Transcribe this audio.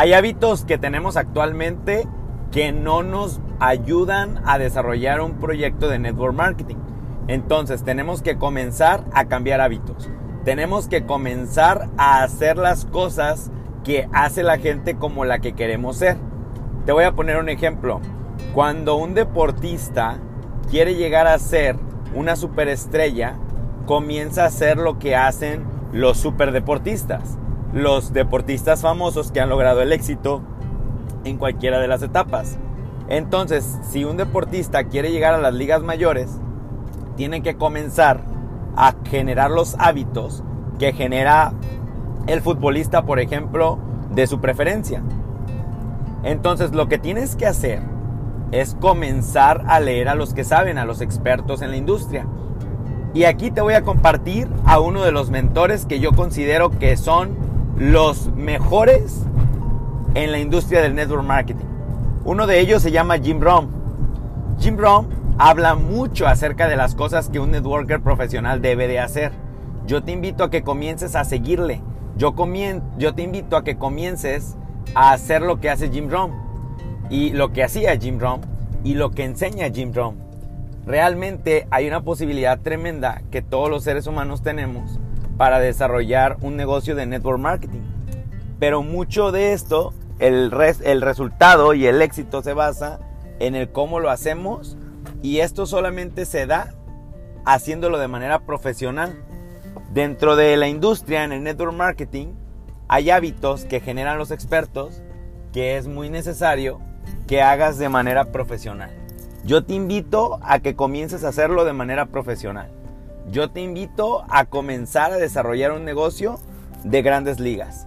Hay hábitos que tenemos actualmente que no nos ayudan a desarrollar un proyecto de network marketing. Entonces tenemos que comenzar a cambiar hábitos. Tenemos que comenzar a hacer las cosas que hace la gente como la que queremos ser. Te voy a poner un ejemplo. Cuando un deportista quiere llegar a ser una superestrella, comienza a hacer lo que hacen los superdeportistas. Los deportistas famosos que han logrado el éxito en cualquiera de las etapas. Entonces, si un deportista quiere llegar a las ligas mayores, tiene que comenzar a generar los hábitos que genera el futbolista, por ejemplo, de su preferencia. Entonces, lo que tienes que hacer es comenzar a leer a los que saben, a los expertos en la industria. Y aquí te voy a compartir a uno de los mentores que yo considero que son los mejores en la industria del network marketing. Uno de ellos se llama Jim Rohn. Jim Rohn habla mucho acerca de las cosas que un networker profesional debe de hacer. Yo te invito a que comiences a seguirle. Yo, yo te invito a que comiences a hacer lo que hace Jim Rohn y lo que hacía Jim Rohn y lo que enseña Jim Rohn. Realmente hay una posibilidad tremenda que todos los seres humanos tenemos para desarrollar un negocio de network marketing. Pero mucho de esto el, el resultado y el éxito se basa en el cómo lo hacemos y esto solamente se da haciéndolo de manera profesional. Dentro de la industria, en el network marketing, hay hábitos que generan los expertos que es muy necesario que hagas de manera profesional. Yo te invito a que comiences a hacerlo de manera profesional. Yo te invito a comenzar a desarrollar un negocio de grandes ligas.